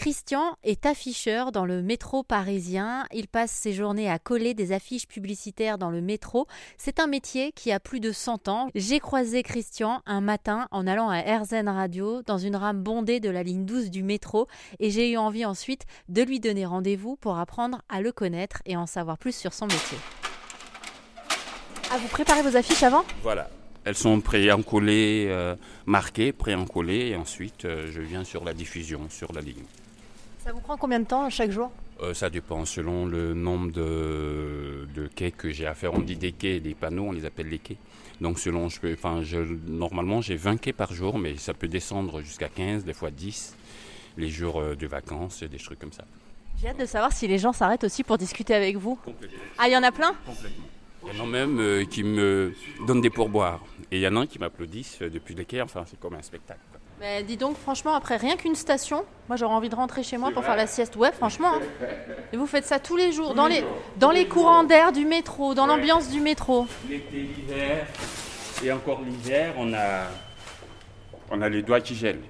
Christian est afficheur dans le métro parisien. Il passe ses journées à coller des affiches publicitaires dans le métro. C'est un métier qui a plus de 100 ans. J'ai croisé Christian un matin en allant à RZN Radio dans une rame bondée de la ligne 12 du métro et j'ai eu envie ensuite de lui donner rendez-vous pour apprendre à le connaître et en savoir plus sur son métier. Ah, vous préparez vos affiches avant? Voilà. Elles sont pré-encollées, euh, marquées, pré-encollées, et ensuite euh, je viens sur la diffusion, sur la ligne. Ça vous prend combien de temps chaque jour? Euh, ça dépend selon le nombre de, de quais que j'ai à faire. On dit des quais, des panneaux, on les appelle les quais. Donc selon, je peux, enfin, je, normalement j'ai 20 quais par jour, mais ça peut descendre jusqu'à 15, des fois 10, les jours euh, de vacances, des trucs comme ça. J'ai hâte de savoir si les gens s'arrêtent aussi pour discuter avec vous. Complètement. Ah, il y en a plein? Complètement. Il y en a même euh, qui me donnent des pourboires. Et il y en a un qui m'applaudissent depuis les quais, enfin c'est comme un spectacle. quoi. Mais dis donc, franchement, après rien qu'une station, moi j'aurais envie de rentrer chez moi pour faire la sieste. Ouais, franchement. hein. Et vous faites ça tous les jours, dans les, dans les courants d'air du métro, dans l'ambiance du métro. L'été, l'hiver, et encore l'hiver, on a, on a les doigts qui gèlent.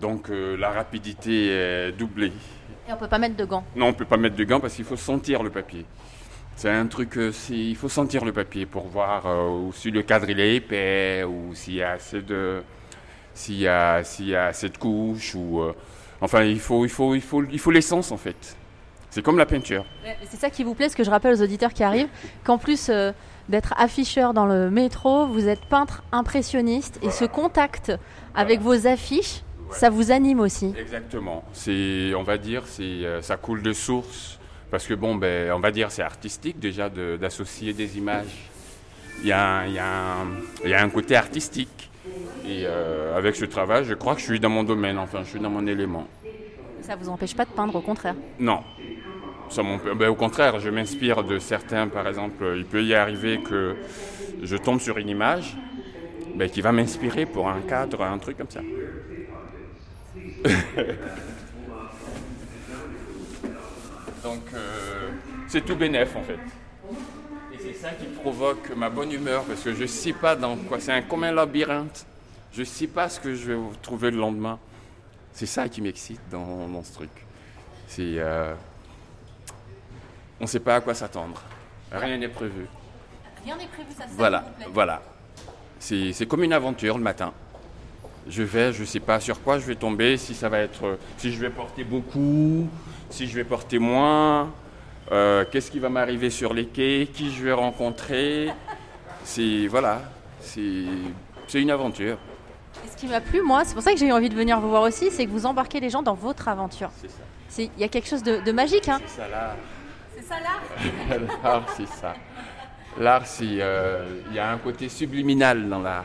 Donc euh, la rapidité est doublée. Et on peut pas mettre de gants. Non, on ne peut pas mettre de gants parce qu'il faut sentir le papier. C'est un truc, euh, il faut sentir le papier pour voir euh, si le cadre il est épais ou s'il y a assez de, s'il y a, s'il y a assez de couches ou, euh, enfin il faut, il faut, il faut, il faut l'essence en fait. C'est comme la peinture. C'est ça qui vous plaît, ce que je rappelle aux auditeurs qui arrivent, qu'en plus euh, d'être afficheur dans le métro, vous êtes peintre impressionniste et ce contact avec vos affiches, ça vous anime aussi. Exactement. C'est, on va dire, c'est, euh, ça coule de source parce que bon, ben, on va dire, c'est artistique déjà de- d'associer des images. Il y, a un, il, y a un, il y a un côté artistique. Et euh, avec ce travail, je crois que je suis dans mon domaine, enfin, je suis dans mon élément. Ça vous empêche pas de peindre, au contraire. Non. Ça ben, au contraire, je m'inspire de certains, par exemple, il peut y arriver que je tombe sur une image ben, qui va m'inspirer pour un cadre, un truc comme ça. Donc, euh, c'est tout bénef en fait. C'est ça qui provoque ma bonne humeur parce que je ne sais pas dans quoi. C'est un, comme un labyrinthe. Je ne sais pas ce que je vais trouver le lendemain. C'est ça qui m'excite dans, dans ce truc. C'est. euh, on ne sait pas à quoi s'attendre. Rien n'est prévu. Rien n'est prévu, ça Voilà, voilà. C'est comme une aventure le matin. Je vais, je ne sais pas sur quoi je vais tomber, si ça va être, si je vais porter beaucoup, si je vais porter moins, euh, qu'est-ce qui va m'arriver sur les quais, qui je vais rencontrer? C'est voilà, c'est une aventure. Et ce qui m'a plu, moi, c'est pour ça que j'ai eu envie de venir vous voir aussi, c'est que vous embarquez les gens dans votre aventure. C'est ça. Il y a quelque chose de, de magique, hein C'est ça l'art. C'est ça là L'art, c'est ça. L'art, c'est euh, il y a un côté subliminal dans l'art.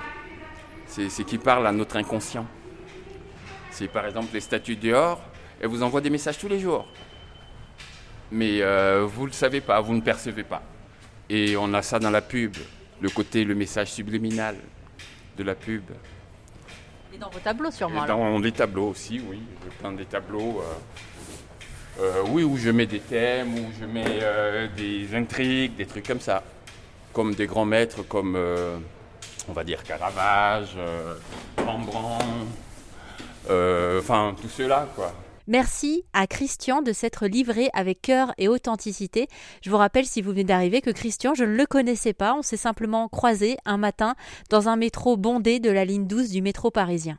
C'est c'est qui parle à notre inconscient. C'est par exemple les statues dehors, elles vous envoient des messages tous les jours. Mais euh, vous ne le savez pas, vous ne percevez pas. Et on a ça dans la pub, le côté, le message subliminal de la pub. Et dans vos tableaux, sûrement. Et dans les tableaux aussi, oui. Je peins des tableaux. euh, euh, oui, où je mets des thèmes, où je mets des intrigues, des trucs comme ça. Comme des grands maîtres, comme, on va dire, Caravage, Rembrandt, enfin, tout cela, quoi. Merci à Christian de s'être livré avec cœur et authenticité. Je vous rappelle, si vous venez d'arriver, que Christian, je ne le connaissais pas. On s'est simplement croisé un matin dans un métro bondé de la ligne 12 du métro parisien.